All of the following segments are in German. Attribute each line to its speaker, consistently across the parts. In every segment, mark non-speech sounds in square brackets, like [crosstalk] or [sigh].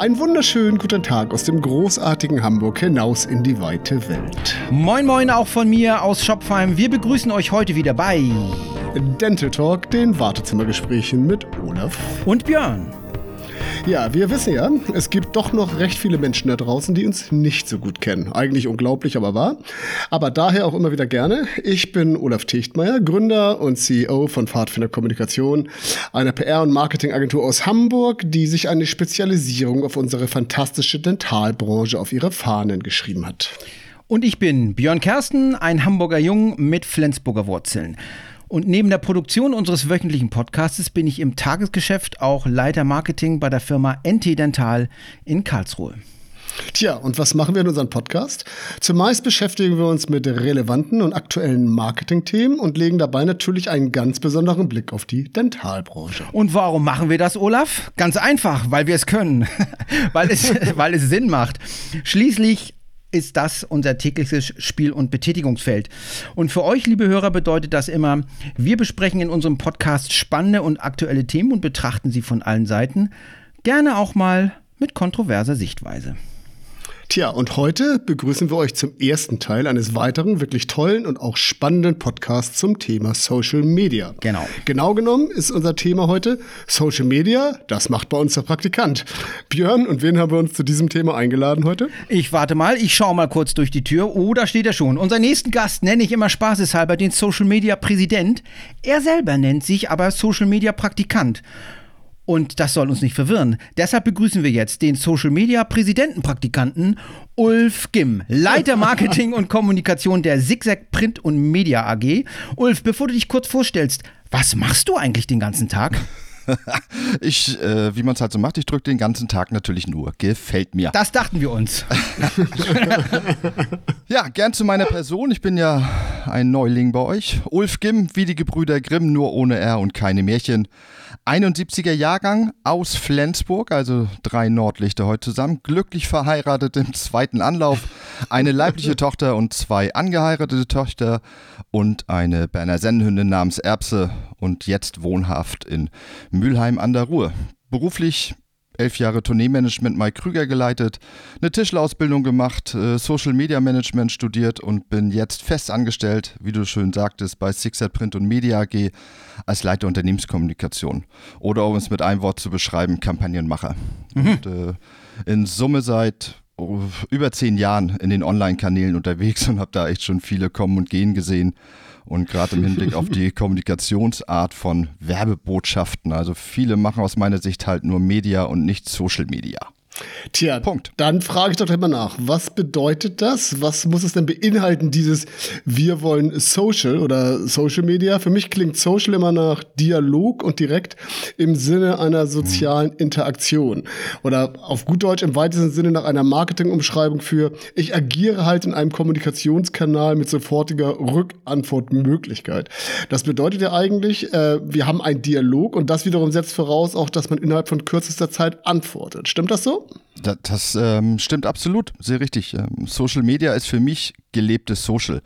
Speaker 1: Einen wunderschönen guten Tag aus dem großartigen Hamburg hinaus in die weite Welt.
Speaker 2: Moin Moin auch von mir aus Schopfheim. Wir begrüßen euch heute wieder bei
Speaker 1: Dental Talk, den Wartezimmergesprächen mit Olaf
Speaker 2: und Björn.
Speaker 1: Ja, wir wissen ja, es gibt doch noch recht viele Menschen da draußen, die uns nicht so gut kennen. Eigentlich unglaublich, aber wahr. Aber daher auch immer wieder gerne. Ich bin Olaf Techtmeier, Gründer und CEO von Pfadfinder Kommunikation, einer PR- und Marketingagentur aus Hamburg, die sich eine Spezialisierung auf unsere fantastische Dentalbranche auf ihre Fahnen geschrieben hat.
Speaker 2: Und ich bin Björn Kersten, ein Hamburger Jung mit Flensburger Wurzeln. Und neben der Produktion unseres wöchentlichen Podcasts bin ich im Tagesgeschäft auch Leiter Marketing bei der Firma NT Dental in Karlsruhe.
Speaker 1: Tja, und was machen wir in unserem Podcast? Zumeist beschäftigen wir uns mit relevanten und aktuellen Marketingthemen und legen dabei natürlich einen ganz besonderen Blick auf die Dentalbranche.
Speaker 2: Und warum machen wir das, Olaf? Ganz einfach, weil wir es können, [laughs] weil, es, [laughs] weil es Sinn macht. Schließlich ist das unser tägliches Spiel- und Betätigungsfeld. Und für euch, liebe Hörer, bedeutet das immer, wir besprechen in unserem Podcast spannende und aktuelle Themen und betrachten sie von allen Seiten, gerne auch mal mit kontroverser Sichtweise.
Speaker 1: Tja, und heute begrüßen wir euch zum ersten Teil eines weiteren, wirklich tollen und auch spannenden Podcasts zum Thema Social Media.
Speaker 2: Genau.
Speaker 1: Genau genommen ist unser Thema heute Social Media, das macht bei uns der Praktikant. Björn, und wen haben wir uns zu diesem Thema eingeladen heute?
Speaker 2: Ich warte mal, ich schaue mal kurz durch die Tür. Oh, da steht er schon. Unser nächsten Gast nenne ich immer spaßeshalber den Social Media Präsident. Er selber nennt sich aber Social Media Praktikant. Und das soll uns nicht verwirren. Deshalb begrüßen wir jetzt den Social Media Präsidentenpraktikanten Ulf Gimm, Leiter [laughs] Marketing und Kommunikation der Zigzag Print und Media AG. Ulf, bevor du dich kurz vorstellst, was machst du eigentlich den ganzen Tag? [laughs]
Speaker 3: ich, äh, wie man es halt so macht, ich drücke den ganzen Tag natürlich nur. Gefällt mir.
Speaker 2: Das dachten wir uns. [laughs]
Speaker 3: ja, gern zu meiner Person. Ich bin ja ein Neuling bei euch. Ulf Gimm, wie die Gebrüder Grimm, nur ohne R und keine Märchen. 71er Jahrgang aus Flensburg, also drei Nordlichter heute zusammen. Glücklich verheiratet im zweiten Anlauf. Eine leibliche [laughs] Tochter und zwei angeheiratete Töchter und eine Berner Sennenhündin namens Erbse und jetzt wohnhaft in Mülheim an der Ruhr. Beruflich elf Jahre Tourneemanagement Mike Krüger geleitet, eine Tischlerausbildung gemacht, äh, Social Media Management studiert und bin jetzt fest angestellt, wie du schön sagtest, bei Sixer Print und Media AG als Leiter Unternehmenskommunikation. Oder um es mit einem Wort zu beschreiben, Kampagnenmacher. Mhm. Und, äh, in Summe seit oh, über zehn Jahren in den Online-Kanälen unterwegs [laughs] und habe da echt schon viele kommen und gehen gesehen. Und gerade im Hinblick auf die [laughs] Kommunikationsart von Werbebotschaften. Also viele machen aus meiner Sicht halt nur Media und nicht Social Media.
Speaker 1: Tja, Punkt. Dann frage ich doch immer nach, was bedeutet das? Was muss es denn beinhalten, dieses Wir wollen Social oder Social Media? Für mich klingt Social immer nach Dialog und direkt im Sinne einer sozialen Interaktion. Oder auf gut Deutsch im weitesten Sinne nach einer Marketingumschreibung für ich agiere halt in einem Kommunikationskanal mit sofortiger Rückantwortmöglichkeit. Das bedeutet ja eigentlich, äh, wir haben einen Dialog und das wiederum setzt voraus auch, dass man innerhalb von kürzester Zeit antwortet. Stimmt das so?
Speaker 3: Das, das ähm, stimmt absolut, sehr richtig. Ähm, Social Media ist für mich gelebtes Social.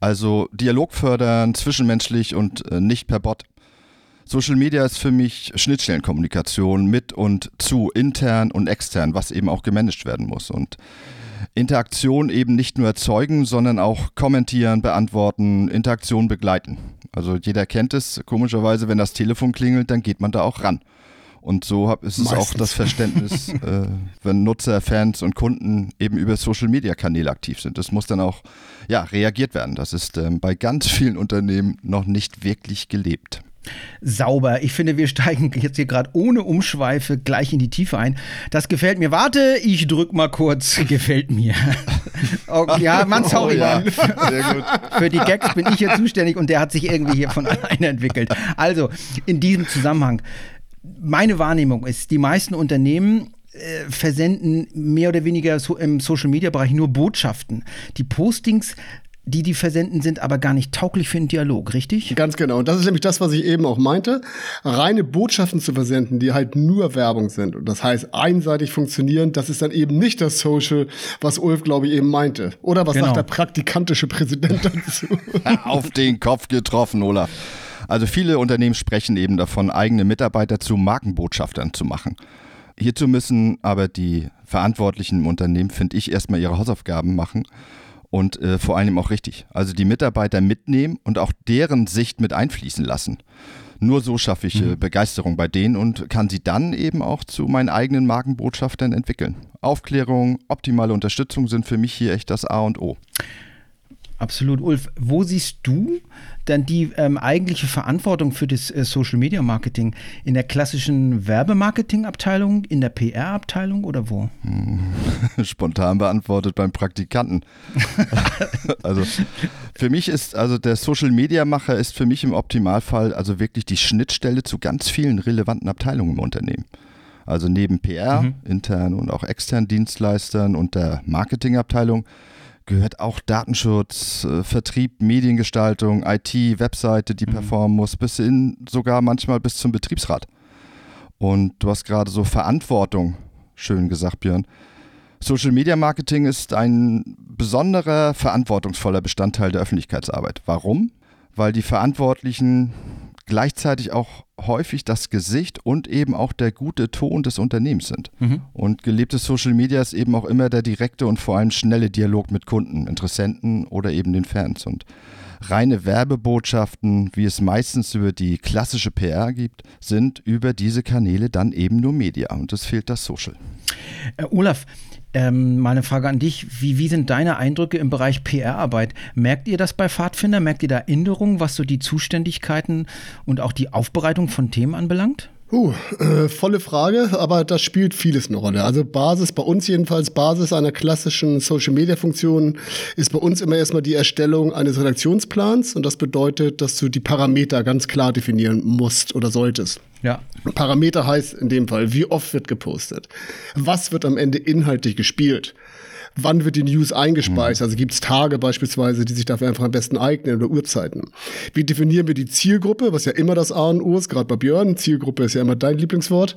Speaker 3: Also Dialog fördern, zwischenmenschlich und äh, nicht per Bot. Social Media ist für mich Schnittstellenkommunikation mit und zu, intern und extern, was eben auch gemanagt werden muss. Und Interaktion eben nicht nur erzeugen, sondern auch kommentieren, beantworten, Interaktion begleiten. Also jeder kennt es, komischerweise, wenn das Telefon klingelt, dann geht man da auch ran. Und so hab, ist Meistens. es auch das Verständnis, [laughs] äh, wenn Nutzer, Fans und Kunden eben über Social-Media-Kanäle aktiv sind. Das muss dann auch ja, reagiert werden. Das ist ähm, bei ganz vielen Unternehmen noch nicht wirklich gelebt.
Speaker 2: Sauber. Ich finde, wir steigen jetzt hier gerade ohne Umschweife gleich in die Tiefe ein. Das gefällt mir. Warte, ich drück mal kurz. [laughs] Gefällt mir. [laughs] Okay, ja, Mann, sorry. Oh, ja. Sehr gut. Für die Gags bin ich hier zuständig und der hat sich irgendwie hier von alleine entwickelt. Also, in diesem Zusammenhang meine Wahrnehmung ist, die meisten Unternehmen äh, versenden mehr oder weniger so im Social-Media-Bereich nur Botschaften. Die Postings die die versenden, sind aber gar nicht tauglich für einen Dialog, richtig?
Speaker 1: Ganz genau. Und das ist nämlich das, was ich eben auch meinte. Reine Botschaften zu versenden, die halt nur Werbung sind und das heißt einseitig funktionieren, das ist dann eben nicht das Social, was Ulf, glaube ich, eben meinte. Oder was genau. sagt der praktikantische Präsident [laughs] dazu?
Speaker 3: Auf den Kopf getroffen, Olaf. Also viele Unternehmen sprechen eben davon, eigene Mitarbeiter zu Markenbotschaftern zu machen. Hierzu müssen aber die Verantwortlichen im Unternehmen, finde ich, erstmal ihre Hausaufgaben machen und äh, vor allem auch richtig. Also die Mitarbeiter mitnehmen und auch deren Sicht mit einfließen lassen. Nur so schaffe ich äh, mhm. Begeisterung bei denen und kann sie dann eben auch zu meinen eigenen Markenbotschaftern entwickeln. Aufklärung, optimale Unterstützung sind für mich hier echt das A und O.
Speaker 2: Absolut. Ulf, wo siehst du dann die ähm, eigentliche Verantwortung für das äh, Social Media Marketing? In der klassischen Werbemarketing-Abteilung, in der PR-Abteilung oder wo? [laughs]
Speaker 3: Spontan beantwortet beim Praktikanten. [laughs] also für mich ist, also der Social Media Macher ist für mich im Optimalfall also wirklich die Schnittstelle zu ganz vielen relevanten Abteilungen im Unternehmen. Also neben PR, mhm. internen und auch externen Dienstleistern und der Marketingabteilung gehört auch Datenschutz, äh, Vertrieb, Mediengestaltung, IT, Webseite, die mhm. performen muss, bis hin sogar manchmal bis zum Betriebsrat. Und du hast gerade so Verantwortung, schön gesagt, Björn. Social Media Marketing ist ein besonderer, verantwortungsvoller Bestandteil der Öffentlichkeitsarbeit. Warum? Weil die Verantwortlichen gleichzeitig auch häufig das Gesicht und eben auch der gute Ton des Unternehmens sind. Mhm. Und gelebtes Social Media ist eben auch immer der direkte und vor allem schnelle Dialog mit Kunden, Interessenten oder eben den Fans. Und reine Werbebotschaften, wie es meistens über die klassische PR gibt, sind über diese Kanäle dann eben nur Media und es fehlt das Social.
Speaker 2: Äh, Olaf, ähm, meine Frage an dich, wie, wie sind deine Eindrücke im Bereich PR-Arbeit? Merkt ihr das bei Pfadfinder? Merkt ihr da Änderungen, was so die Zuständigkeiten und auch die Aufbereitung von Themen anbelangt?
Speaker 1: Uh, äh, volle Frage, aber das spielt vieles eine Rolle. Also Basis, bei uns jedenfalls, Basis einer klassischen Social-Media-Funktion ist bei uns immer erstmal die Erstellung eines Redaktionsplans und das bedeutet, dass du die Parameter ganz klar definieren musst oder solltest. Ja. Parameter heißt in dem Fall, wie oft wird gepostet? Was wird am Ende inhaltlich gespielt? Wann wird die News eingespeist? Mhm. Also gibt es Tage beispielsweise, die sich dafür einfach am besten eignen oder Uhrzeiten. Wie definieren wir die Zielgruppe, was ja immer das A und O ist, gerade bei Björn, Zielgruppe ist ja immer dein Lieblingswort.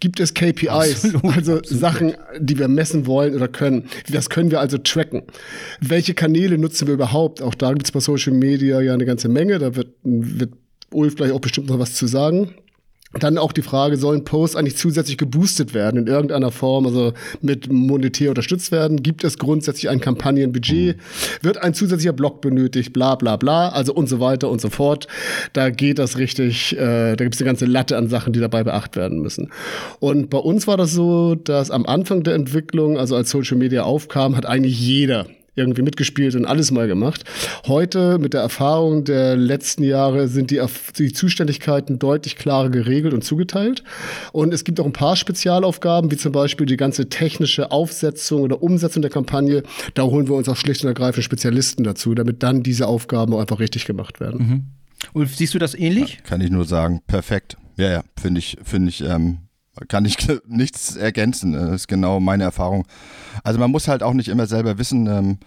Speaker 1: Gibt es KPIs, absolut, also absolut. Sachen, die wir messen wollen oder können? Das können wir also tracken. Welche Kanäle nutzen wir überhaupt? Auch da gibt es bei Social Media ja eine ganze Menge, da wird, wird Ulf gleich auch bestimmt noch was zu sagen. Dann auch die Frage, sollen Posts eigentlich zusätzlich geboostet werden in irgendeiner Form, also mit monetär unterstützt werden? Gibt es grundsätzlich ein Kampagnenbudget? Wird ein zusätzlicher Blog benötigt? Bla bla bla, also und so weiter und so fort. Da geht das richtig, äh, da gibt es eine ganze Latte an Sachen, die dabei beachtet werden müssen. Und bei uns war das so, dass am Anfang der Entwicklung, also als Social Media aufkam, hat eigentlich jeder irgendwie mitgespielt und alles mal gemacht. Heute mit der Erfahrung der letzten Jahre sind die, die Zuständigkeiten deutlich klarer geregelt und zugeteilt. Und es gibt auch ein paar Spezialaufgaben, wie zum Beispiel die ganze technische Aufsetzung oder Umsetzung der Kampagne. Da holen wir uns auch schlicht und ergreifend Spezialisten dazu, damit dann diese Aufgaben auch einfach richtig gemacht werden. Mhm.
Speaker 2: Ulf, siehst du das ähnlich?
Speaker 3: Ja, kann ich nur sagen, perfekt. Ja, ja, finde ich, finde ich ähm, kann ich [laughs] nichts ergänzen. Das ist genau meine Erfahrung. Also man muss halt auch nicht immer selber wissen, ähm,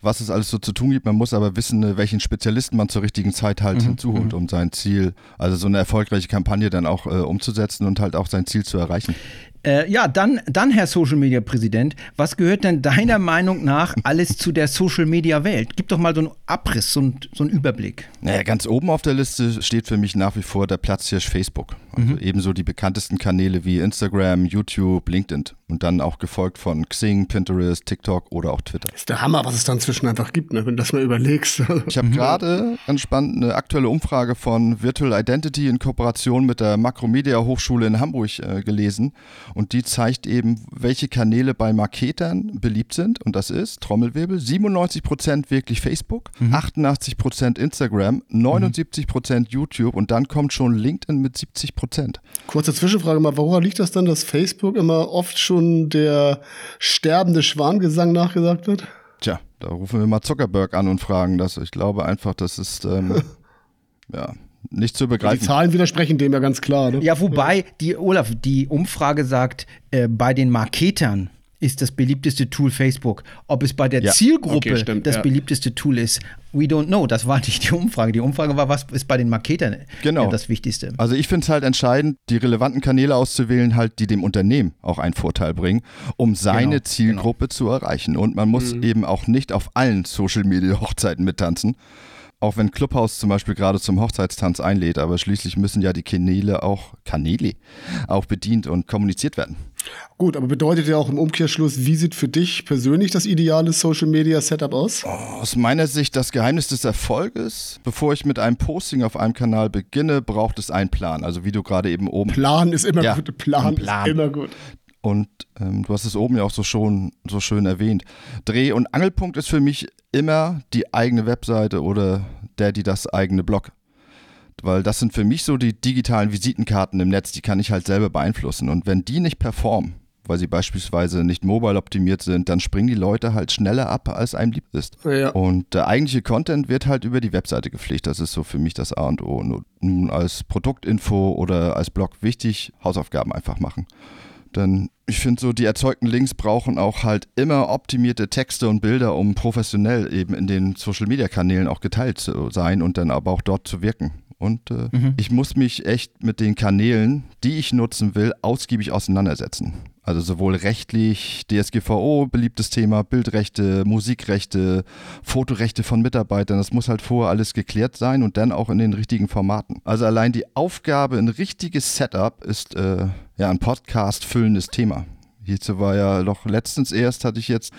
Speaker 3: was es alles so zu tun gibt. Man muss aber wissen, äh, welchen Spezialisten man zur richtigen Zeit halt mhm. hinzuholt, mhm. um sein Ziel, also so eine erfolgreiche Kampagne dann auch äh, umzusetzen und halt auch sein Ziel zu erreichen.
Speaker 2: Äh, ja, dann, dann, Herr Social Media Präsident, was gehört denn deiner Meinung nach alles zu der Social Media Welt? Gib doch mal so einen Abriss, so, ein, so einen Überblick.
Speaker 3: Naja, ganz oben auf der Liste steht für mich nach wie vor der Platzhirsch Facebook. Also mhm. ebenso die bekanntesten Kanäle wie Instagram, YouTube, LinkedIn und dann auch gefolgt von Xing, Pinterest, TikTok oder auch Twitter.
Speaker 1: Das ist der Hammer, was es dann zwischen einfach gibt, ne, wenn du das mal überlegst. [laughs]
Speaker 3: ich habe mhm. gerade ganz spannend eine aktuelle Umfrage von Virtual Identity in Kooperation mit der Makromedia Hochschule in Hamburg äh, gelesen und die zeigt eben, welche Kanäle bei Marketern beliebt sind und das ist, Trommelwirbel, 97% wirklich Facebook, mhm. 88% Instagram, 79% mhm. YouTube und dann kommt schon LinkedIn mit 70%.
Speaker 1: Kurze Zwischenfrage mal, woran liegt das dann, dass Facebook immer oft schon der sterbende Schwangesang nachgesagt wird?
Speaker 3: Tja, da rufen wir mal Zuckerberg an und fragen das. Ich glaube einfach, das ist ähm, [laughs] ja nicht zu begreifen.
Speaker 1: Die Zahlen widersprechen dem ja ganz klar. Ne?
Speaker 2: Ja, wobei die Olaf, die Umfrage sagt, äh, bei den Marketern ist das beliebteste Tool Facebook. Ob es bei der ja. Zielgruppe okay, stimmt, das ja. beliebteste Tool ist, we don't know. Das war nicht die Umfrage. Die Umfrage war, was ist bei den Marketern genau. das Wichtigste.
Speaker 3: Also ich finde es halt entscheidend, die relevanten Kanäle auszuwählen, halt, die dem Unternehmen auch einen Vorteil bringen, um seine genau, Zielgruppe genau. zu erreichen. Und man muss mhm. eben auch nicht auf allen Social-Media-Hochzeiten mittanzen Auch wenn Clubhouse zum Beispiel gerade zum Hochzeitstanz einlädt, aber schließlich müssen ja die Kanäle auch, Kanäle, auch bedient und kommuniziert werden.
Speaker 1: Gut, aber bedeutet ja auch im Umkehrschluss, wie sieht für dich persönlich das ideale Social Media Setup aus?
Speaker 3: Oh, aus meiner Sicht das Geheimnis des Erfolges. Bevor ich mit einem Posting auf einem Kanal beginne, braucht es einen Plan. Also wie du gerade eben oben.
Speaker 1: Plan ist immer ja, gut. Plan, Plan, ist immer gut.
Speaker 3: Und ähm, du hast es oben ja auch so schon so schön erwähnt. Dreh- und Angelpunkt ist für mich immer die eigene Webseite oder der, die das eigene Blog. Weil das sind für mich so die digitalen Visitenkarten im Netz, die kann ich halt selber beeinflussen. Und wenn die nicht performen, weil sie beispielsweise nicht mobile optimiert sind, dann springen die Leute halt schneller ab, als einem lieb ist. Ja. Und der eigentliche Content wird halt über die Webseite gepflegt. Das ist so für mich das A und O. Nun als Produktinfo oder als Blog wichtig, Hausaufgaben einfach machen. Denn ich finde so, die erzeugten Links brauchen auch halt immer optimierte Texte und Bilder, um professionell eben in den Social-Media-Kanälen auch geteilt zu sein und dann aber auch dort zu wirken. Und äh, mhm. ich muss mich echt mit den Kanälen, die ich nutzen will, ausgiebig auseinandersetzen. Also sowohl rechtlich, DSGVO, beliebtes Thema, Bildrechte, Musikrechte, Fotorechte von Mitarbeitern. Das muss halt vorher alles geklärt sein und dann auch in den richtigen Formaten. Also allein die Aufgabe, ein richtiges Setup ist äh, ja ein Podcast füllendes Thema. Hierzu war ja doch letztens erst, hatte ich jetzt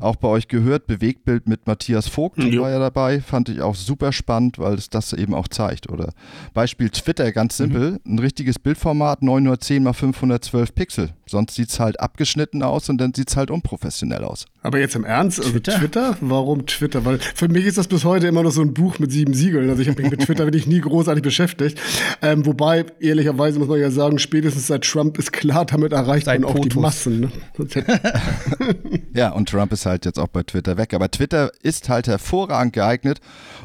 Speaker 3: auch bei euch gehört. Bewegtbild mit Matthias Vogt jo. war ja dabei. Fand ich auch super spannend, weil es das eben auch zeigt. Oder Beispiel Twitter, ganz simpel. Mhm. Ein richtiges Bildformat, 910 x 512 Pixel. Sonst sieht es halt abgeschnitten aus und dann sieht es halt unprofessionell aus.
Speaker 1: Aber jetzt im Ernst, also Twitter? Twitter? Warum Twitter? Weil für mich ist das bis heute immer noch so ein Buch mit sieben Siegeln. Also ich habe mich mit Twitter [laughs] wirklich nie großartig beschäftigt. Ähm, wobei, ehrlicherweise muss man ja sagen, spätestens seit Trump ist klar, damit erreicht Seit man auch Potus. die Massen. Ne? [laughs]
Speaker 3: ja, und Trump ist halt jetzt auch bei Twitter weg. Aber Twitter ist halt hervorragend geeignet,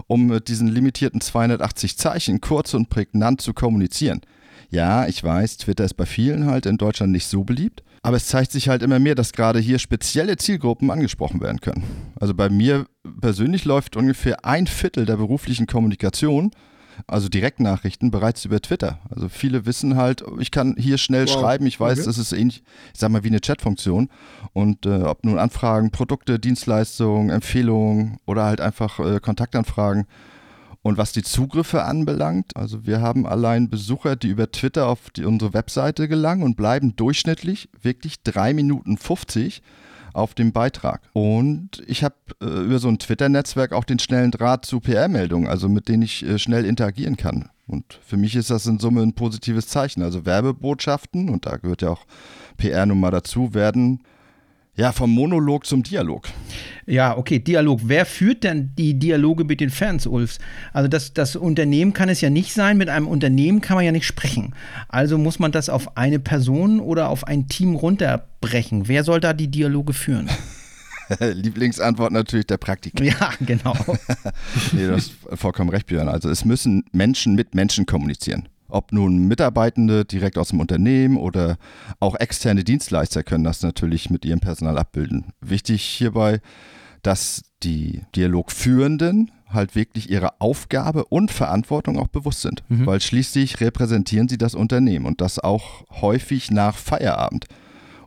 Speaker 3: um mit diesen limitierten 280 Zeichen kurz und prägnant zu kommunizieren. Ja, ich weiß, Twitter ist bei vielen halt in Deutschland nicht so beliebt. Aber es zeigt sich halt immer mehr, dass gerade hier spezielle Zielgruppen angesprochen werden können. Also bei mir persönlich läuft ungefähr ein Viertel der beruflichen Kommunikation, also Direktnachrichten, bereits über Twitter. Also viele wissen halt, ich kann hier schnell wow. schreiben, ich weiß, okay. das ist ähnlich, ich sag mal, wie eine Chatfunktion. Und äh, ob nun Anfragen, Produkte, Dienstleistungen, Empfehlungen oder halt einfach äh, Kontaktanfragen, und was die Zugriffe anbelangt, also wir haben allein Besucher, die über Twitter auf die, unsere Webseite gelangen und bleiben durchschnittlich wirklich 3 Minuten 50 auf dem Beitrag. Und ich habe äh, über so ein Twitter-Netzwerk auch den schnellen Draht zu PR-Meldungen, also mit denen ich äh, schnell interagieren kann. Und für mich ist das in Summe ein positives Zeichen. Also Werbebotschaften, und da gehört ja auch PR nun mal dazu, werden ja, vom Monolog zum Dialog.
Speaker 2: Ja, okay, Dialog. Wer führt denn die Dialoge mit den Fans, Ulfs? Also das, das Unternehmen kann es ja nicht sein. Mit einem Unternehmen kann man ja nicht sprechen. Also muss man das auf eine Person oder auf ein Team runterbrechen. Wer soll da die Dialoge führen? [laughs] [laughs]
Speaker 3: Lieblingsantwort natürlich der Praktiker.
Speaker 2: Ja, genau. [laughs]
Speaker 3: nee, du hast vollkommen recht, Björn. Also es müssen Menschen mit Menschen kommunizieren. Ob nun Mitarbeitende direkt aus dem Unternehmen oder auch externe Dienstleister können das natürlich mit ihrem Personal abbilden. Wichtig hierbei, dass die Dialogführenden halt wirklich ihrer Aufgabe und Verantwortung auch bewusst sind, mhm. weil schließlich repräsentieren sie das Unternehmen und das auch häufig nach Feierabend.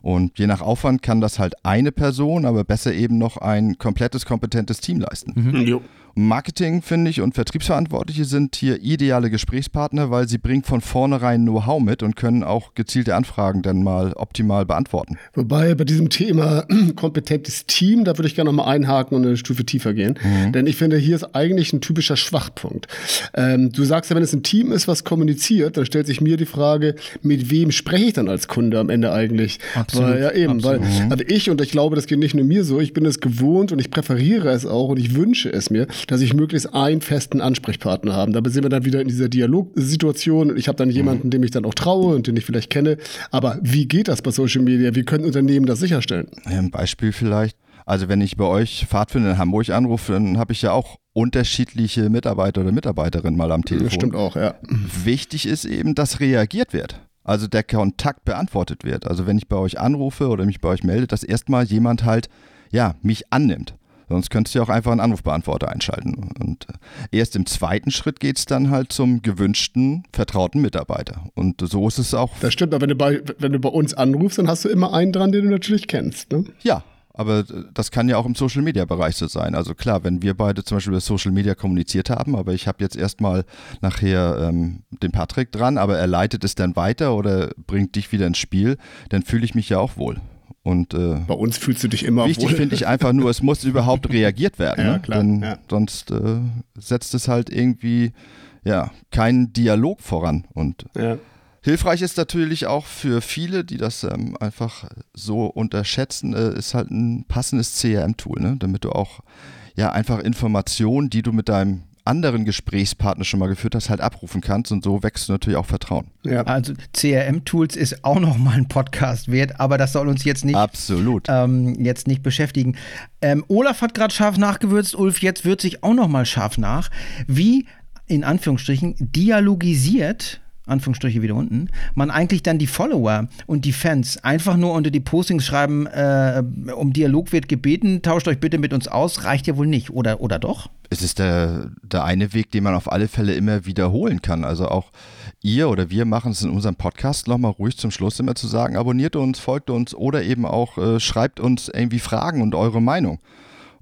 Speaker 3: Und je nach Aufwand kann das halt eine Person, aber besser eben noch ein komplettes, kompetentes Team leisten. Mhm. Marketing, finde ich, und Vertriebsverantwortliche sind hier ideale Gesprächspartner, weil sie bringen von vornherein Know-how mit und können auch gezielte Anfragen dann mal optimal beantworten.
Speaker 1: Wobei bei diesem Thema [clears throat] kompetentes Team, da würde ich gerne nochmal einhaken und eine Stufe tiefer gehen. Mhm. Denn ich finde, hier ist eigentlich ein typischer Schwachpunkt. Ähm, du sagst ja, wenn es ein Team ist, was kommuniziert, dann stellt sich mir die Frage, mit wem spreche ich dann als Kunde am Ende eigentlich? Absolut. Weil, ja, eben, Absolut. weil also ich, und ich glaube, das geht nicht nur mir so, ich bin es gewohnt und ich präferiere es auch und ich wünsche es mir, dass ich möglichst einen festen Ansprechpartner habe. Dabei sind wir dann wieder in dieser Dialogsituation. Ich habe dann jemanden, dem ich dann auch traue und den ich vielleicht kenne. Aber wie geht das bei Social Media? Wie können Unternehmen das sicherstellen?
Speaker 3: ein Beispiel vielleicht. Also wenn ich bei euch Pfadfinder in Hamburg anrufe, dann habe ich ja auch unterschiedliche Mitarbeiter oder Mitarbeiterinnen mal am Telefon. Das
Speaker 1: stimmt auch, ja.
Speaker 3: Wichtig ist eben, dass reagiert wird. Also der Kontakt beantwortet wird. Also wenn ich bei euch anrufe oder mich bei euch melde, dass erstmal jemand halt, ja, mich annimmt. Sonst könntest du auch einfach einen Anrufbeantworter einschalten. Und äh, erst im zweiten Schritt geht es dann halt zum gewünschten, vertrauten Mitarbeiter. Und so ist es auch.
Speaker 1: Das stimmt, aber wenn du bei, wenn du bei uns anrufst, dann hast du immer einen dran, den du natürlich kennst. Ne?
Speaker 3: Ja, Aber das kann ja auch im Social Media Bereich so sein. Also klar, wenn wir beide zum Beispiel über Social Media kommuniziert haben, aber ich habe jetzt erstmal nachher ähm, den Patrick dran, aber er leitet es dann weiter oder bringt dich wieder ins Spiel, dann fühle ich mich ja auch wohl. Und äh,
Speaker 1: bei uns fühlst du dich immer
Speaker 3: wichtig finde ich einfach nur, es muss [laughs] überhaupt reagiert werden,
Speaker 1: ja,
Speaker 3: ne?
Speaker 1: klar,
Speaker 3: denn
Speaker 1: ja.
Speaker 3: sonst äh, setzt es halt irgendwie ja keinen Dialog voran und
Speaker 1: Ja.
Speaker 3: Hilfreich ist natürlich auch für viele, die das ähm, einfach so unterschätzen, äh, ist halt ein passendes CRM-Tool, ne? damit du auch ja einfach Informationen, die du mit deinem anderen Gesprächspartner schon mal geführt hast, halt abrufen kannst und so wächst du natürlich auch Vertrauen.
Speaker 1: Ja.
Speaker 2: Also CRM-Tools ist auch noch mal ein Podcast wert, aber das soll uns jetzt nicht
Speaker 3: Absolut.
Speaker 2: ähm, jetzt nicht beschäftigen. Ähm, Olaf hat gerade scharf nachgewürzt, Ulf jetzt würzt sich auch noch mal scharf nach. Wie in Anführungsstrichen dialogisiert Anführungsstriche wieder unten, man eigentlich dann die Follower und die Fans einfach nur unter die Postings schreiben, äh, um Dialog wird gebeten, tauscht euch bitte mit uns aus, reicht ja wohl nicht, oder, oder doch?
Speaker 3: Es ist der, der eine Weg, den man auf alle Fälle immer wiederholen kann. Also auch ihr oder wir machen es in unserem Podcast nochmal ruhig zum Schluss immer zu sagen, abonniert uns, folgt uns oder eben auch äh, schreibt uns irgendwie Fragen und eure Meinung.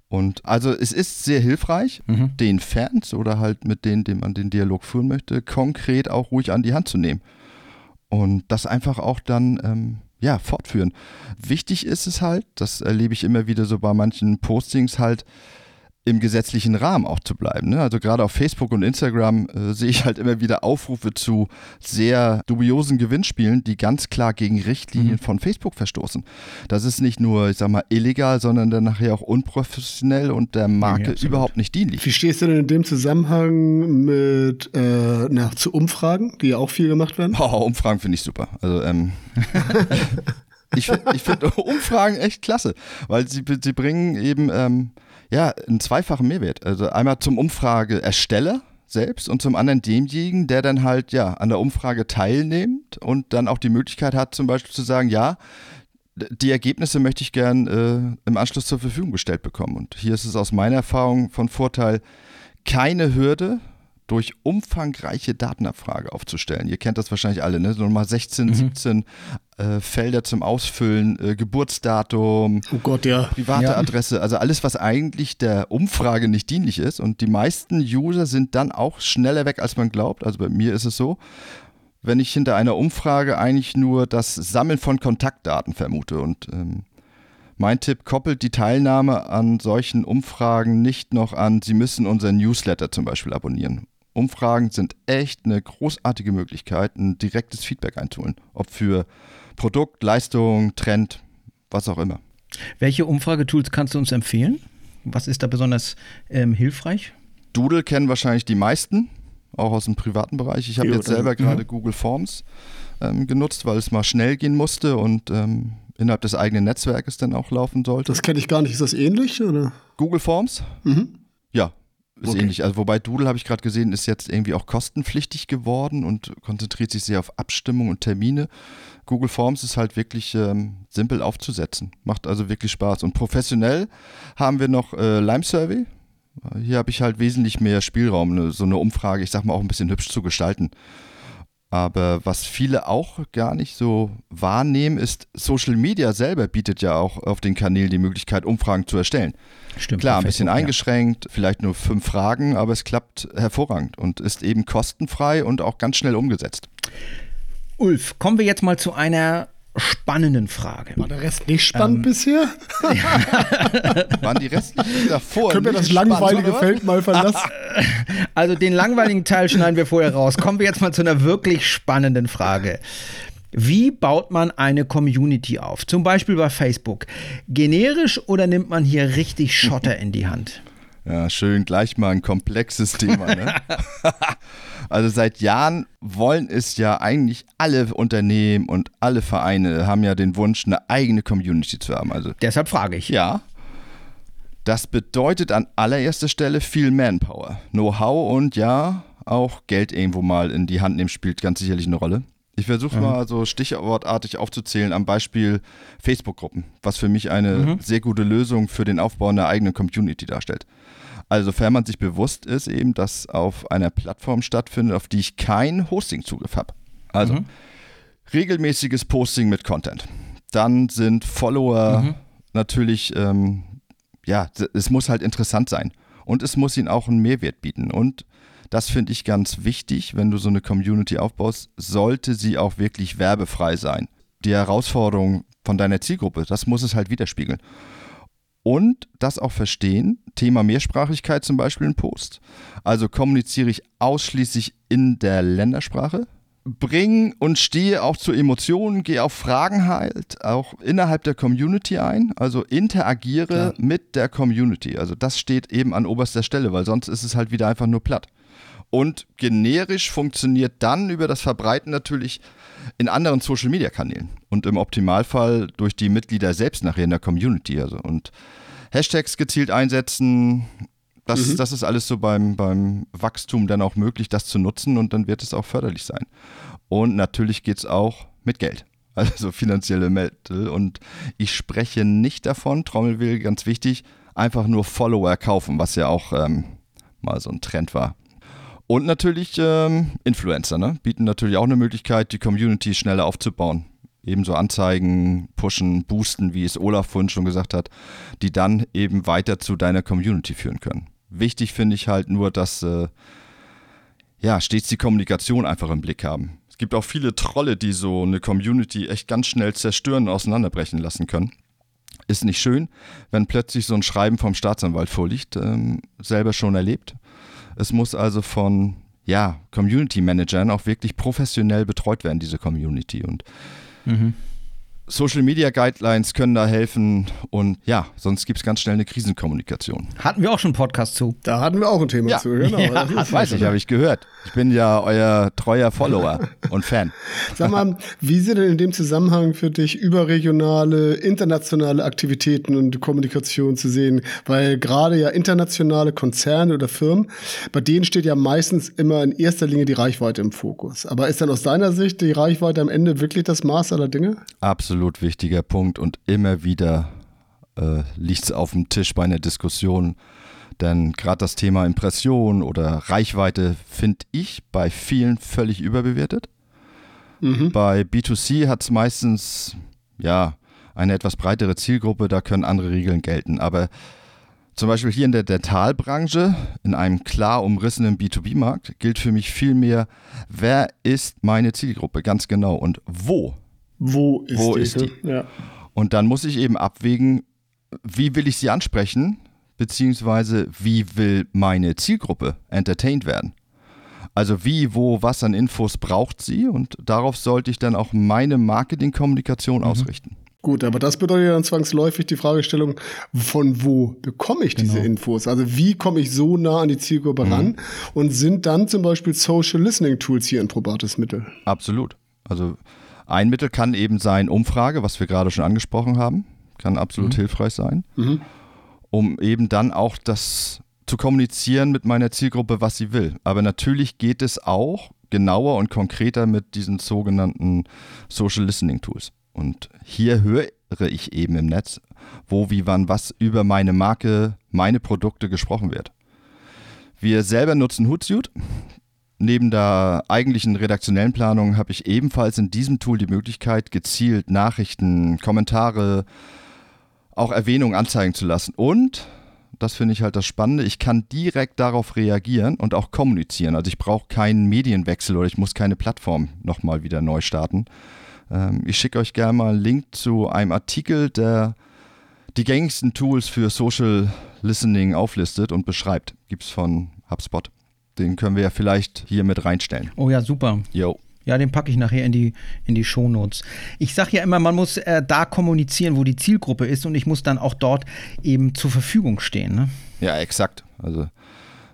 Speaker 3: Und also es ist sehr hilfreich,
Speaker 2: Mhm.
Speaker 3: den Fans oder halt mit denen, denen man den Dialog führen möchte, konkret auch ruhig an die Hand zu nehmen. Und das einfach auch dann ähm, ja, fortführen. Wichtig ist es halt, das erlebe ich immer wieder so bei manchen Postings halt, im gesetzlichen Rahmen auch zu bleiben. Ne? Also gerade auf Facebook und Instagram äh, sehe ich halt immer wieder Aufrufe zu sehr dubiosen Gewinnspielen, die ganz klar gegen Richtlinien
Speaker 2: Mhm.
Speaker 3: von Facebook verstoßen. Das ist nicht nur, ich sag mal, illegal, sondern dann nachher auch unprofessionell und der Marke
Speaker 2: absolut.
Speaker 3: überhaupt nicht dienlich.
Speaker 1: Wie stehst du denn in dem Zusammenhang mit äh, na, zu Umfragen, die ja auch viel gemacht werden?
Speaker 3: Oh, Umfragen finde ich super. Also ähm, [laughs] ich, find- ich finde [laughs] Umfragen echt klasse, weil sie, sie bringen eben ähm, ja, einen zweifachen Mehrwert. Also einmal zum Umfrageersteller selbst und zum anderen demjenigen, der dann halt ja an der Umfrage teilnimmt und dann auch die Möglichkeit hat, zum Beispiel zu sagen, ja, die Ergebnisse möchte ich gern äh, im Anschluss zur Verfügung gestellt bekommen. Und hier ist es aus meiner Erfahrung von Vorteil, keine Hürde durch umfangreiche Datenabfrage aufzustellen. Ihr kennt das wahrscheinlich alle, ne? So nochmal 16, 17 äh, Felder zum Ausfüllen, äh, Geburtsdatum,
Speaker 1: Oh Gott, ja.
Speaker 3: private
Speaker 2: Ja.
Speaker 3: Adresse, also alles, was eigentlich der Umfrage nicht dienlich ist. Und die meisten User sind dann auch schneller weg, als man glaubt. Also bei mir ist es so, wenn ich hinter einer Umfrage eigentlich nur das Sammeln von Kontaktdaten vermute. Und ähm, mein Tipp koppelt die Teilnahme an solchen Umfragen nicht noch an, Sie müssen unseren Newsletter zum Beispiel abonnieren. Umfragen sind echt eine großartige Möglichkeit, ein direktes Feedback einzuholen. Ob für Produkt, Leistung, Trend, was auch immer.
Speaker 2: Welche Umfragetools kannst du uns empfehlen? Was ist da besonders ähm, hilfreich?
Speaker 3: Doodle kennen wahrscheinlich die meisten, auch aus dem privaten Bereich. Ich habe jetzt
Speaker 1: das-
Speaker 3: selber gerade
Speaker 1: mhm.
Speaker 3: Google Forms ähm, genutzt, weil es mal schnell gehen musste und ähm, innerhalb des eigenen Netzwerkes dann auch laufen sollte.
Speaker 1: Das kenne ich gar nicht. Ist das ähnlich? Oder?
Speaker 3: Google Forms?
Speaker 1: Mhm.
Speaker 3: Ja, ist
Speaker 1: Okay.
Speaker 3: ähnlich. Also wobei Doodle habe ich gerade gesehen, ist jetzt irgendwie auch kostenpflichtig geworden und konzentriert sich sehr auf Abstimmung und Termine. Google Forms ist halt wirklich ähm, simpel aufzusetzen. Macht also wirklich Spaß. Und professionell haben wir noch äh, Lime Survey. Hier habe ich halt wesentlich mehr Spielraum, ne, so eine Umfrage, ich sag mal, auch ein bisschen hübsch zu gestalten. Aber was viele auch gar nicht so wahrnehmen, ist, Social Media selber bietet ja auch auf den Kanälen die Möglichkeit, Umfragen zu erstellen.
Speaker 2: Stimmt.
Speaker 3: Klar, ein bisschen
Speaker 2: Facebook, ja.
Speaker 3: eingeschränkt, vielleicht nur fünf Fragen, aber es klappt hervorragend und ist eben kostenfrei und auch ganz schnell umgesetzt.
Speaker 2: Ulf, kommen wir jetzt mal zu einer spannenden Frage.
Speaker 1: War der Rest nicht spannend
Speaker 3: Ähm,
Speaker 1: bisher? [laughs]
Speaker 3: Waren die restlichen davor?
Speaker 1: Können wir das langweilige
Speaker 3: spannend?
Speaker 1: Feld mal verlassen? [laughs]
Speaker 2: Also den langweiligen Teil schneiden wir vorher raus. Kommen wir jetzt mal zu einer wirklich spannenden Frage. Wie baut man eine Community auf? Zum Beispiel bei Facebook. Generisch oder nimmt man hier richtig Schotter in die Hand?
Speaker 3: Ja, schön, gleich mal ein komplexes Thema. Ne? [laughs] also seit Jahren wollen es ja eigentlich alle Unternehmen und alle Vereine haben ja den Wunsch, eine eigene Community zu haben. Also
Speaker 2: Deshalb frage ich.
Speaker 3: Ja. Das bedeutet an allererster Stelle viel Manpower, Know-how und ja, auch Geld irgendwo mal in die Hand nehmen spielt ganz sicherlich eine Rolle. Ich versuche mal so stichwortartig aufzuzählen am Beispiel Facebook-Gruppen, was für mich eine sehr gute Lösung für den Aufbau einer eigenen Community darstellt. Also sofern man sich bewusst ist eben, dass auf einer Plattform stattfindet, auf die ich keinen Hosting-Zugriff habe. Also regelmäßiges Posting mit Content. Dann sind Follower natürlich, ähm, ja, es muss halt interessant sein. Und es muss ihnen auch einen Mehrwert bieten. Und das finde ich ganz wichtig, wenn du so eine Community aufbaust, sollte sie auch wirklich werbefrei sein. Die Herausforderung von deiner Zielgruppe, das muss es halt widerspiegeln. Und das auch verstehen, Thema Mehrsprachigkeit zum Beispiel in Post. Also kommuniziere ich ausschließlich in der Ländersprache, bringe und stehe auch zu Emotionen, gehe auf Fragen halt auch innerhalb der Community ein, also interagiere Klar. mit der Community. Also das steht eben an oberster Stelle, weil sonst ist es halt wieder einfach nur platt. Und generisch funktioniert dann über das Verbreiten natürlich in anderen Social Media Kanälen und im Optimalfall durch die Mitglieder selbst nachher in der Community. Also und Hashtags gezielt einsetzen, das, mhm. das ist alles so beim, beim Wachstum dann auch möglich, das zu nutzen und dann wird es auch förderlich sein. Und natürlich geht es auch mit Geld, [laughs] also finanzielle Mittel. Und ich spreche nicht davon, Trommelwill, ganz wichtig, einfach nur Follower kaufen, was ja auch ähm, mal so ein Trend war. Und natürlich ähm, Influencer, ne? bieten natürlich auch eine Möglichkeit, die Community schneller aufzubauen. Ebenso Anzeigen, pushen, boosten, wie es Olaf vorhin schon gesagt hat, die dann eben weiter zu deiner Community führen können. Wichtig finde ich halt nur, dass äh, ja, stets die Kommunikation einfach im Blick haben. Es gibt auch viele Trolle, die so eine Community echt ganz schnell zerstören und auseinanderbrechen lassen können. Ist nicht schön, wenn plötzlich so ein Schreiben vom Staatsanwalt vorliegt, ähm, selber schon erlebt. Es muss also von ja, Community Managern auch wirklich professionell betreut werden, diese Community. Und mhm. Social Media Guidelines können da helfen und ja, sonst gibt es ganz schnell eine Krisenkommunikation.
Speaker 2: Hatten wir auch schon einen Podcast zu.
Speaker 1: Da hatten wir auch ein Thema
Speaker 3: ja.
Speaker 1: zu,
Speaker 3: genau. [laughs] Ja, das weiß ich, habe ich gehört. Ich bin ja euer treuer Follower [laughs] und Fan.
Speaker 1: Sag mal, wie sind denn in dem Zusammenhang für dich überregionale, internationale Aktivitäten und Kommunikation zu sehen? Weil gerade ja internationale Konzerne oder Firmen, bei denen steht ja meistens immer in erster Linie die Reichweite im Fokus. Aber ist dann aus deiner Sicht die Reichweite am Ende wirklich das Maß aller Dinge?
Speaker 3: Absolut absolut wichtiger Punkt und immer wieder äh, liegt es auf dem Tisch bei einer Diskussion. Denn gerade das Thema Impression oder Reichweite finde ich bei vielen völlig überbewertet. Mhm. Bei B2C hat es meistens ja eine etwas breitere Zielgruppe, da können andere Regeln gelten. Aber zum Beispiel hier in der Dentalbranche, in einem klar umrissenen B2B-Markt, gilt für mich vielmehr, wer ist meine Zielgruppe ganz genau und wo
Speaker 1: wo ist
Speaker 3: Wo
Speaker 1: die?
Speaker 3: Ist die? Ja. Und dann muss ich eben abwägen, wie will ich sie ansprechen, beziehungsweise wie will meine Zielgruppe entertained werden. Also wie, wo, was an Infos braucht sie und darauf sollte ich dann auch meine Marketingkommunikation mhm. ausrichten.
Speaker 1: Gut, aber das bedeutet ja dann zwangsläufig die Fragestellung, von wo bekomme ich genau. diese Infos? Also wie komme ich so nah an die Zielgruppe mhm. ran? Und sind dann zum Beispiel Social Listening Tools hier ein probates Mittel?
Speaker 3: Absolut. Also ein Mittel kann eben sein Umfrage, was wir gerade schon angesprochen haben, kann absolut mhm. hilfreich sein, mhm. um eben dann auch das zu kommunizieren mit meiner Zielgruppe, was sie will. Aber natürlich geht es auch genauer und konkreter mit diesen sogenannten Social Listening Tools. Und hier höre ich eben im Netz, wo, wie, wann, was über meine Marke, meine Produkte gesprochen wird. Wir selber nutzen Hootsuite. Neben der eigentlichen redaktionellen Planung habe ich ebenfalls in diesem Tool die Möglichkeit, gezielt Nachrichten, Kommentare, auch Erwähnungen anzeigen zu lassen. Und, das finde ich halt das Spannende, ich kann direkt darauf reagieren und auch kommunizieren. Also ich brauche keinen Medienwechsel oder ich muss keine Plattform nochmal wieder neu starten. Ähm, ich schicke euch gerne mal einen Link zu einem Artikel, der die gängigsten Tools für Social Listening auflistet und beschreibt. Gibt es von HubSpot. Den können wir ja vielleicht hier mit reinstellen.
Speaker 2: Oh ja, super. Jo. Ja, den packe ich nachher in die, in die Shownotes. Ich sage ja immer, man muss äh, da kommunizieren, wo die Zielgruppe ist und ich muss dann auch dort eben zur Verfügung stehen. Ne?
Speaker 3: Ja, exakt. Also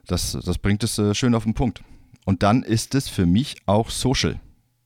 Speaker 3: das, das bringt es äh, schön auf den Punkt. Und dann ist es für mich auch Social.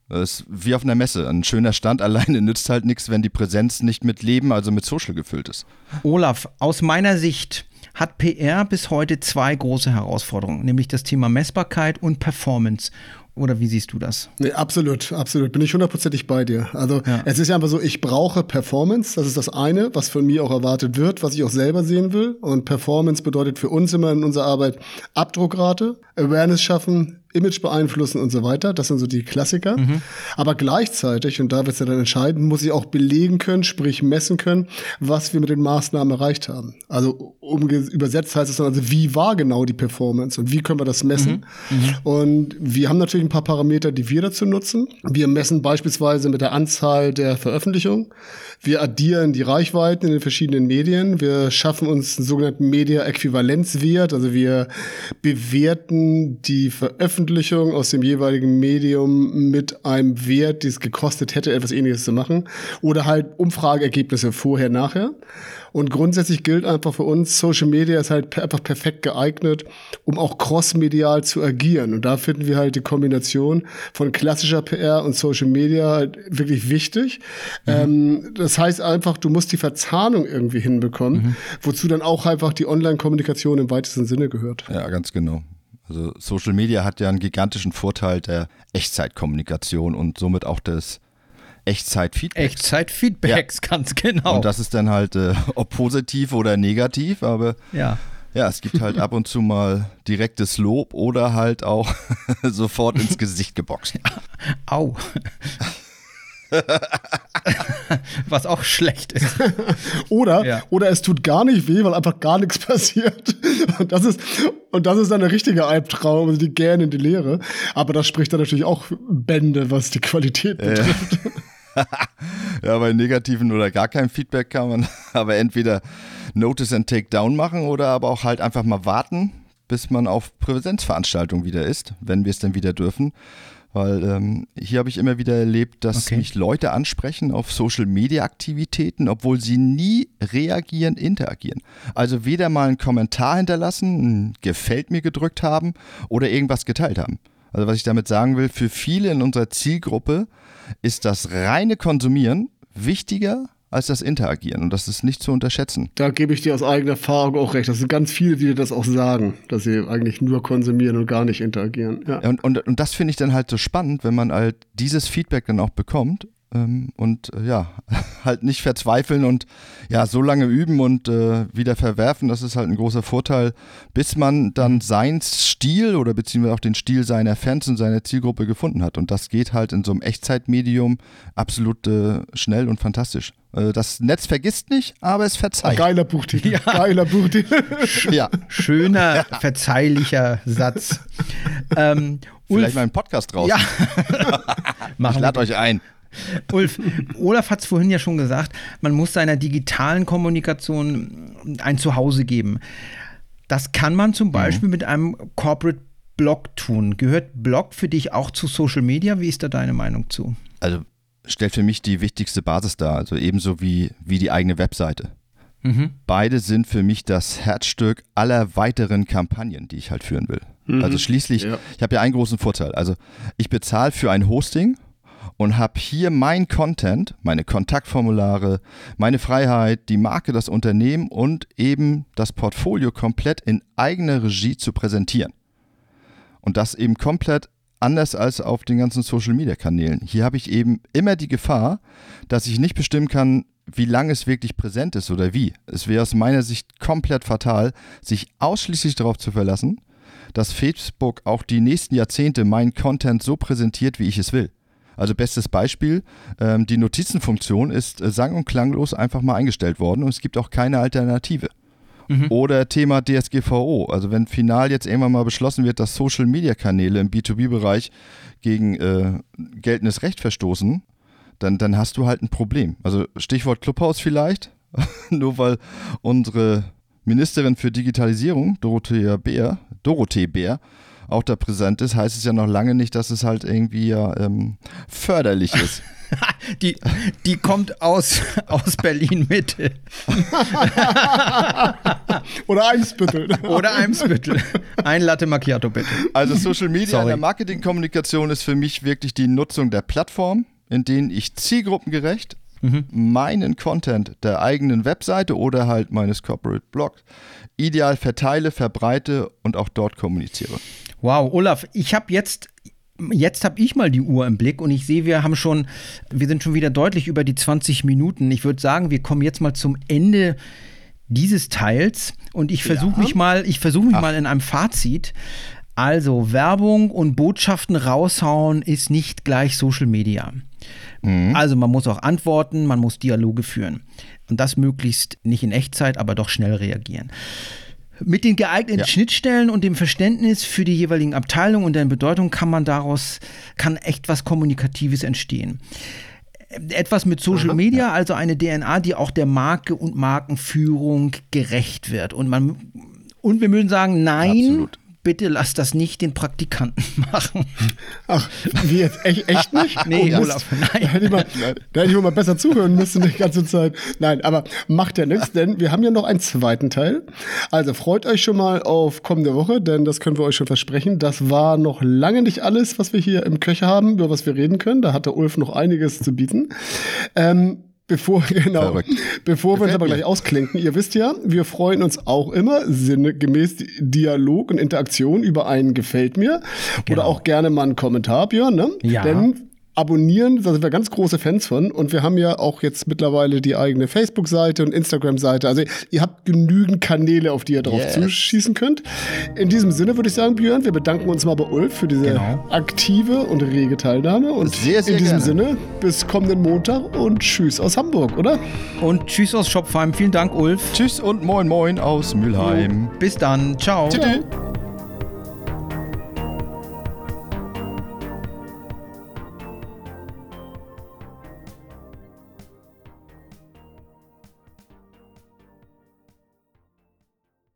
Speaker 3: Das ist wie auf einer Messe. Ein schöner Stand [laughs] alleine nützt halt nichts, wenn die Präsenz nicht mit Leben, also mit Social gefüllt ist.
Speaker 2: Olaf, aus meiner Sicht hat PR bis heute zwei große Herausforderungen, nämlich das Thema Messbarkeit und Performance. Oder wie siehst du das?
Speaker 1: Nee, absolut, absolut. Bin ich hundertprozentig bei dir. Also ja. es ist ja einfach so, ich brauche Performance. Das ist das eine, was von mir auch erwartet wird, was ich auch selber sehen will. Und Performance bedeutet für uns immer in unserer Arbeit Abdruckrate, Awareness schaffen, Image beeinflussen und so weiter. Das sind so die Klassiker. Mhm. Aber gleichzeitig, und da wird es ja dann entscheiden, muss ich auch belegen können, sprich messen können, was wir mit den Maßnahmen erreicht haben. Also um, übersetzt heißt es dann also, wie war genau die Performance und wie können wir das messen? Mhm. Mhm. Und wir haben natürlich ein paar Parameter, die wir dazu nutzen. Wir messen beispielsweise mit der Anzahl der Veröffentlichungen. Wir addieren die Reichweiten in den verschiedenen Medien. Wir schaffen uns einen sogenannten Media-Äquivalenzwert. Also wir bewerten die Veröffentlichung aus dem jeweiligen Medium mit einem Wert, die es gekostet hätte, etwas ähnliches zu machen. Oder halt Umfrageergebnisse vorher, nachher. Und grundsätzlich gilt einfach für uns, Social Media ist halt einfach perfekt geeignet, um auch crossmedial zu agieren. Und da finden wir halt die Kombination von klassischer PR und Social Media halt wirklich wichtig. Mhm. Ähm, das heißt einfach, du musst die Verzahnung irgendwie hinbekommen, mhm. wozu dann auch einfach die Online-Kommunikation im weitesten Sinne gehört.
Speaker 3: Ja, ganz genau. Also Social Media hat ja einen gigantischen Vorteil der Echtzeitkommunikation und somit auch des Echtzeit-Feedbacks.
Speaker 2: Echtzeit-Feedbacks, ja. ganz genau.
Speaker 3: Und das ist dann halt, äh, ob positiv oder negativ, aber
Speaker 2: ja.
Speaker 3: ja, es gibt halt [laughs] ab und zu mal direktes Lob oder halt auch [laughs] sofort ins Gesicht geboxt. [laughs]
Speaker 2: Au. [laughs] Was auch schlecht ist. [laughs]
Speaker 1: oder, ja. oder es tut gar nicht weh, weil einfach gar nichts [laughs] passiert. Und das ist, und das ist dann ein richtiger Albtraum, also die gähnen in die Leere. Aber das spricht dann natürlich auch Bände, was die Qualität betrifft.
Speaker 3: ja, bei negativen oder gar keinem Feedback kann man aber entweder Notice and Take Down machen oder aber auch halt einfach mal warten, bis man auf Präsenzveranstaltungen wieder ist, wenn wir es dann wieder dürfen. Weil ähm, hier habe ich immer wieder erlebt, dass okay. mich Leute ansprechen auf Social-Media-Aktivitäten, obwohl sie nie reagieren, interagieren. Also weder mal einen Kommentar hinterlassen, ein Gefällt mir gedrückt haben oder irgendwas geteilt haben. Also was ich damit sagen will, für viele in unserer Zielgruppe ist das reine Konsumieren wichtiger als das Interagieren. Und das ist nicht zu unterschätzen.
Speaker 1: Da gebe ich dir aus eigener Erfahrung auch recht. Das sind ganz viele, die dir das auch sagen, dass sie eigentlich nur konsumieren und gar nicht interagieren.
Speaker 3: Ja. Und, und, und das finde ich dann halt so spannend, wenn man halt dieses Feedback dann auch bekommt ähm, und äh, ja, [laughs] halt nicht verzweifeln und ja, so lange üben und äh, wieder verwerfen, das ist halt ein großer Vorteil, bis man dann seinen Stil oder beziehungsweise auch den Stil seiner Fans und seiner Zielgruppe gefunden hat. Und das geht halt in so einem Echtzeitmedium absolut äh, schnell und fantastisch. Äh, das Netz vergisst nicht, aber es verzeiht.
Speaker 1: Geiler Buchtitel. [laughs] Ja. Geiler Buchtitel. [laughs]
Speaker 2: ja. Schöner, verzeihlicher Satz.
Speaker 3: Ähm, Vielleicht mal einen Podcast raus. Ja. ich lade euch ein.
Speaker 2: Ulf, Olaf hat es vorhin ja schon gesagt, man muss seiner digitalen Kommunikation ein Zuhause geben. Das kann man zum. Beispiel mhm. mit einem Corporate Blog tun. Gehört Blog für dich auch zu Social Media? Wie ist da deine Meinung zu?
Speaker 3: Also stellt für mich die wichtigste Basis dar, also ebenso wie, wie die eigene Webseite. Mhm. Beide sind für mich das Herzstück aller weiteren Kampagnen, die ich halt führen will. Mhm. Also schließlich, ja. ich habe ja einen großen Vorteil. Also ich bezahle für ein Hosting und habe hier mein Content, meine Kontaktformulare, meine Freiheit, die Marke, das Unternehmen und eben das Portfolio komplett in eigener Regie zu präsentieren. Und das eben komplett anders als auf den ganzen Social-Media-Kanälen. Hier habe ich eben immer die Gefahr, dass ich nicht bestimmen kann, wie lange es wirklich präsent ist oder wie. Es wäre aus meiner Sicht komplett fatal, sich ausschließlich darauf zu verlassen, dass Facebook auch die nächsten Jahrzehnte meinen Content so präsentiert, wie ich es will. Also bestes Beispiel, ähm, die Notizenfunktion ist äh, sang- und klanglos einfach mal eingestellt worden und es gibt auch keine Alternative. Mhm. Oder Thema DSGVO. Also wenn final jetzt irgendwann mal beschlossen wird, dass Social-Media-Kanäle im B2B-Bereich gegen äh, geltendes Recht verstoßen, dann, dann hast du halt ein Problem. Also Stichwort Clubhaus vielleicht, [laughs] nur weil unsere Ministerin für Digitalisierung, Dorothea Bär, Dorothee Bär, auch da präsent ist, heißt es ja noch lange nicht, dass es halt irgendwie ja ähm, förderlich ist. [laughs]
Speaker 2: die, die kommt aus, aus Berlin Mitte. [laughs]
Speaker 1: Oder Eimsbüttel.
Speaker 2: Oder Eimsbüttel. Ein Latte Macchiato bitte.
Speaker 3: Also Social Media in der Marketingkommunikation ist für mich wirklich die Nutzung der Plattform, in denen ich zielgruppengerecht mhm. meinen Content der eigenen Webseite oder halt meines Corporate Blogs ideal verteile, verbreite und auch dort kommuniziere.
Speaker 2: Wow, Olaf, ich habe jetzt Jetzt habe ich mal die Uhr im Blick und ich sehe, wir haben schon, wir sind schon wieder deutlich über die 20 Minuten. Ich würde sagen, wir kommen jetzt mal zum Ende dieses Teils und ich versuche ja. mich mal, ich versuche mich Ach. mal in einem Fazit Also Werbung und Botschaften raushauen ist nicht gleich Social Media. Mhm. Also man muss auch antworten, man muss Dialoge führen. Und das möglichst nicht in Echtzeit, aber doch schnell reagieren. Mit den geeigneten ja. Schnittstellen und dem Verständnis für die jeweiligen Abteilungen und deren Bedeutung kann man daraus, kann echt was Kommunikatives entstehen. Etwas mit Social Aha, Media, ja. also eine DNA, die auch der Marke und Markenführung gerecht wird. Und man und wir müssen sagen, nein, Absolut bitte lass das nicht den Praktikanten [laughs] machen.
Speaker 1: Ach, wie jetzt? Echt, echt nicht? [laughs]
Speaker 2: Nee, oh, Olaf, nein.
Speaker 1: Da hätte, ich mal, da hätte ich mal besser zuhören müssen die ganze Zeit. Nein, aber macht ja nichts, denn wir haben ja noch einen zweiten Teil. Also freut euch schon mal auf kommende Woche, denn das können wir euch schon versprechen. Das war noch lange nicht alles, was wir hier im Köcher haben, über was wir reden können. Da hat der Ulf noch einiges zu bieten. Ähm, Bevor, [laughs] genau, bevor wir uns aber gleich ausklinken, ihr wisst ja, wir freuen uns auch immer sinngemäß Dialog und Interaktion über einen Gefällt mir genau. oder auch gerne mal einen Kommentar, Björn, ne?
Speaker 2: Ja.
Speaker 1: Denn abonnieren, da sind wir ganz große Fans von. Und wir haben ja auch jetzt mittlerweile die eigene Facebook-Seite und Instagram-Seite. Also ihr habt genügend Kanäle, auf die ihr drauf yes. zuschießen könnt. In diesem Sinne würde ich sagen, Björn, wir bedanken uns mal bei Ulf für diese genau. aktive und rege Teilnahme. Und sehr, sehr in diesem gerne. Sinne, bis kommenden Montag und tschüss aus Hamburg, oder?
Speaker 2: Und tschüss aus Schopfheim. Vielen Dank, Ulf.
Speaker 3: Tschüss und moin moin aus Mülheim.
Speaker 2: Bis dann. Ciao. Ciao.